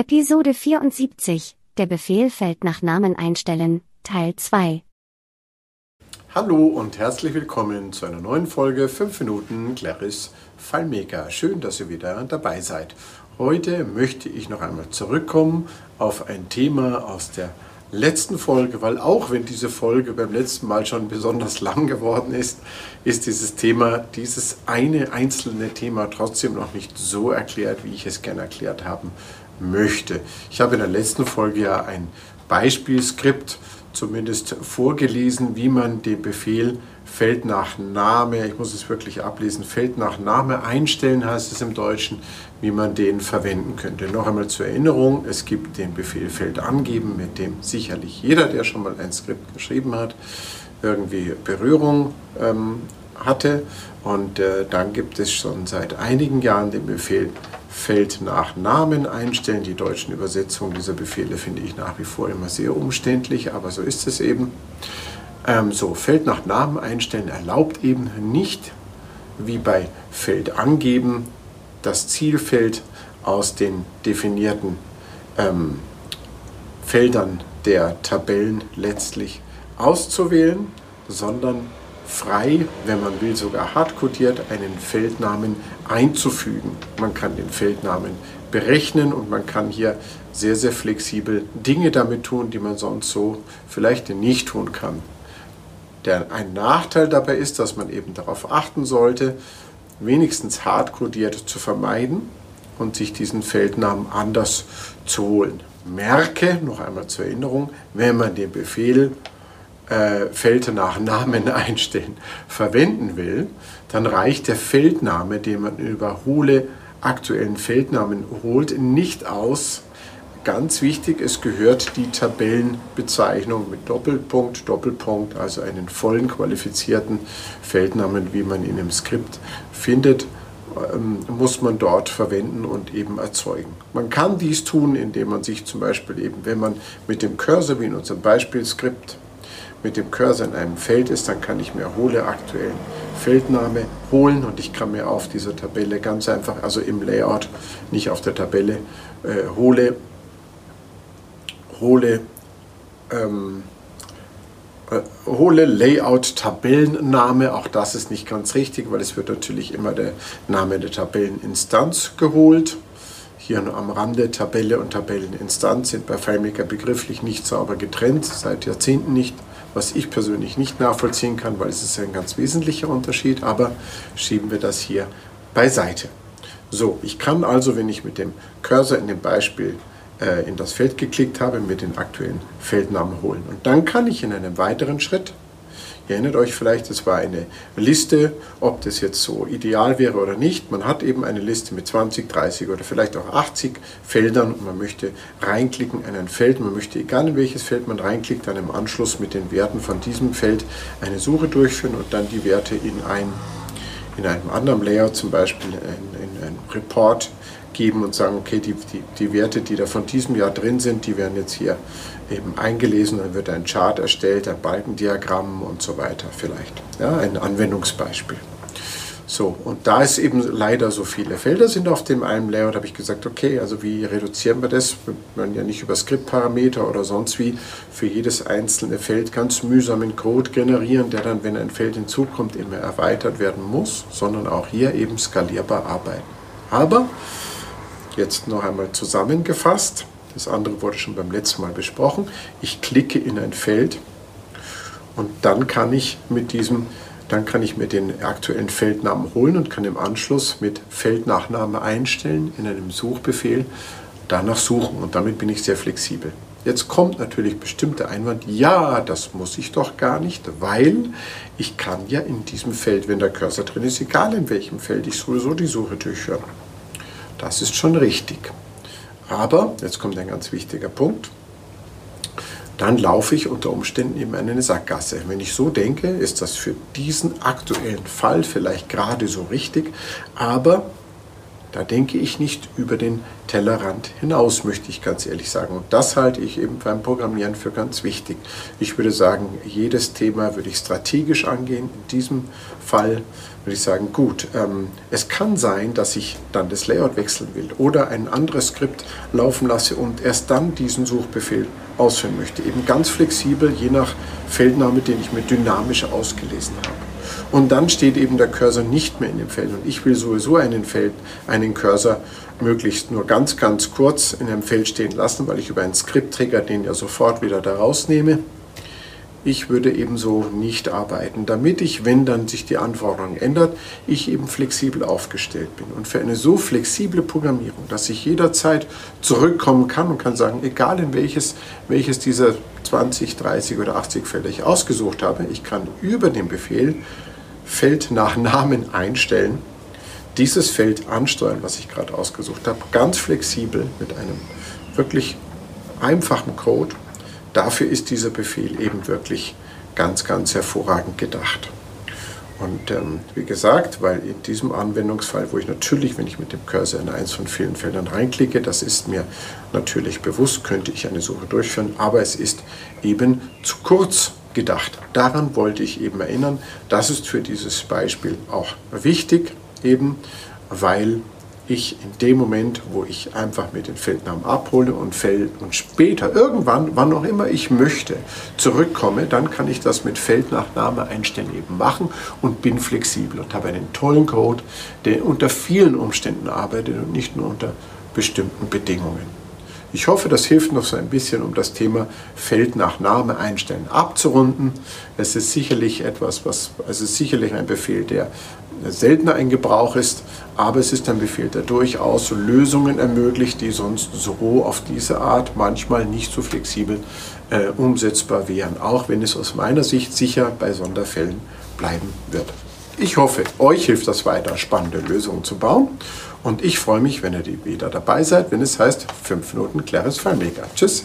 Episode 74. Der Befehl fällt nach Namen einstellen, Teil 2. Hallo und herzlich willkommen zu einer neuen Folge 5 Minuten Claris FileMaker. Schön, dass ihr wieder dabei seid. Heute möchte ich noch einmal zurückkommen auf ein Thema aus der letzten Folge, weil auch wenn diese Folge beim letzten Mal schon besonders lang geworden ist, ist dieses Thema, dieses eine einzelne Thema trotzdem noch nicht so erklärt, wie ich es gerne erklärt haben möchte. Ich habe in der letzten Folge ja ein Beispielskript zumindest vorgelesen, wie man den Befehl Feld nach Name, ich muss es wirklich ablesen, Feld nach Name einstellen heißt es im Deutschen, wie man den verwenden könnte. Noch einmal zur Erinnerung, es gibt den Befehl Feld angeben, mit dem sicherlich jeder, der schon mal ein Skript geschrieben hat, irgendwie Berührung ähm, hatte. Und äh, dann gibt es schon seit einigen Jahren den Befehl Feld nach Namen einstellen. Die deutschen Übersetzungen dieser Befehle finde ich nach wie vor immer sehr umständlich, aber so ist es eben. Ähm, so, Feld nach Namen einstellen erlaubt eben nicht, wie bei Feld angeben, das Zielfeld aus den definierten ähm, Feldern der Tabellen letztlich auszuwählen, sondern frei, wenn man will sogar hardcodiert, einen Feldnamen einzufügen. Man kann den Feldnamen berechnen und man kann hier sehr, sehr flexibel Dinge damit tun, die man sonst so vielleicht nicht tun kann. Der, ein Nachteil dabei ist, dass man eben darauf achten sollte, wenigstens hardcodiert zu vermeiden und sich diesen Feldnamen anders zu holen. Merke, noch einmal zur Erinnerung, wenn man den Befehl äh, Feld nach Namen einstellen verwenden will, dann reicht der Feldname, den man über hohle aktuellen Feldnamen holt, nicht aus. Ganz wichtig, es gehört die Tabellenbezeichnung mit Doppelpunkt, Doppelpunkt, also einen vollen qualifizierten Feldnamen, wie man ihn im Skript findet, ähm, muss man dort verwenden und eben erzeugen. Man kann dies tun, indem man sich zum Beispiel eben, wenn man mit dem Cursor, wie in unserem Beispielskript, mit dem Cursor in einem Feld ist, dann kann ich mir hole aktuellen Feldname holen und ich kann mir auf dieser Tabelle ganz einfach, also im Layout, nicht auf der Tabelle, äh, hole, hole, ähm, äh, hole Layout-Tabellenname, auch das ist nicht ganz richtig, weil es wird natürlich immer der Name der Tabelleninstanz geholt. Hier nur am Rande Tabelle und Tabelleninstanz sind bei FileMaker begrifflich nicht sauber getrennt, seit Jahrzehnten nicht was ich persönlich nicht nachvollziehen kann, weil es ist ein ganz wesentlicher Unterschied, aber schieben wir das hier beiseite. So, ich kann also, wenn ich mit dem Cursor in dem Beispiel äh, in das Feld geklickt habe, mir den aktuellen Feldnamen holen. Und dann kann ich in einem weiteren Schritt Ihr erinnert euch vielleicht, es war eine Liste, ob das jetzt so ideal wäre oder nicht. Man hat eben eine Liste mit 20, 30 oder vielleicht auch 80 Feldern und man möchte reinklicken in ein Feld. Man möchte, egal in welches Feld man reinklickt, dann im Anschluss mit den Werten von diesem Feld eine Suche durchführen und dann die Werte in, ein, in einem anderen Layout, zum Beispiel in, in einen Report geben und sagen, okay, die, die, die Werte, die da von diesem Jahr drin sind, die werden jetzt hier eben eingelesen, dann wird ein Chart erstellt, ein Balkendiagramm und so weiter vielleicht. Ja, ein Anwendungsbeispiel. So, und da es eben leider so viele Felder sind auf dem einen Layout, habe ich gesagt, okay, also wie reduzieren wir das? Wir können ja nicht über Skriptparameter oder sonst wie für jedes einzelne Feld ganz mühsamen Code generieren, der dann, wenn ein Feld hinzukommt, immer erweitert werden muss, sondern auch hier eben skalierbar arbeiten. Aber Jetzt noch einmal zusammengefasst. Das andere wurde schon beim letzten Mal besprochen. Ich klicke in ein Feld und dann kann ich mit diesem dann kann ich mir den aktuellen Feldnamen holen und kann im Anschluss mit Feldnachname einstellen in einem Suchbefehl danach suchen und damit bin ich sehr flexibel. Jetzt kommt natürlich bestimmt der Einwand, ja, das muss ich doch gar nicht, weil ich kann ja in diesem Feld, wenn der Cursor drin ist, egal in welchem Feld ich sowieso die Suche durchführen. Das ist schon richtig. Aber, jetzt kommt ein ganz wichtiger Punkt, dann laufe ich unter Umständen eben in eine Sackgasse. Wenn ich so denke, ist das für diesen aktuellen Fall vielleicht gerade so richtig, aber Da denke ich nicht über den Tellerrand hinaus, möchte ich ganz ehrlich sagen. Und das halte ich eben beim Programmieren für ganz wichtig. Ich würde sagen, jedes Thema würde ich strategisch angehen. In diesem Fall würde ich sagen, gut, ähm, es kann sein, dass ich dann das Layout wechseln will oder ein anderes Skript laufen lasse und erst dann diesen Suchbefehl ausführen möchte. Eben ganz flexibel, je nach Feldname, den ich mir dynamisch ausgelesen habe. Und dann steht eben der Cursor nicht mehr in dem Feld. Und ich will sowieso einen, Feld, einen Cursor möglichst nur ganz, ganz kurz in einem Feld stehen lassen, weil ich über einen Skript-Trigger den ja sofort wieder da rausnehme. Ich würde ebenso nicht arbeiten, damit ich, wenn dann sich die Anforderung ändert, ich eben flexibel aufgestellt bin. Und für eine so flexible Programmierung, dass ich jederzeit zurückkommen kann und kann sagen, egal in welches, welches dieser 20, 30 oder 80 Felder ich ausgesucht habe, ich kann über den Befehl Feld nach Namen einstellen, dieses Feld ansteuern, was ich gerade ausgesucht habe, ganz flexibel mit einem wirklich einfachen Code. Dafür ist dieser Befehl eben wirklich ganz, ganz hervorragend gedacht. Und ähm, wie gesagt, weil in diesem Anwendungsfall, wo ich natürlich, wenn ich mit dem Cursor in eins von vielen Feldern reinklicke, das ist mir natürlich bewusst, könnte ich eine Suche durchführen, aber es ist eben zu kurz gedacht. Daran wollte ich eben erinnern. Das ist für dieses Beispiel auch wichtig, eben weil ich in dem Moment, wo ich einfach mit den Feldnamen abhole und Feld und später irgendwann, wann auch immer ich möchte, zurückkomme, dann kann ich das mit Feldnachname einstellen eben machen und bin flexibel und habe einen tollen Code, der unter vielen Umständen arbeitet und nicht nur unter bestimmten Bedingungen. Ich hoffe, das hilft noch so ein bisschen, um das Thema Feld nach Name einstellen abzurunden. Es ist sicherlich etwas, was, ist sicherlich ein Befehl, der seltener in Gebrauch ist, aber es ist ein Befehl, der durchaus Lösungen ermöglicht, die sonst so auf diese Art manchmal nicht so flexibel äh, umsetzbar wären, auch wenn es aus meiner Sicht sicher bei Sonderfällen bleiben wird. Ich hoffe, euch hilft das weiter, spannende Lösungen zu bauen. Und ich freue mich, wenn ihr wieder dabei seid, wenn es heißt 5 Minuten Claris FileMaker. Tschüss!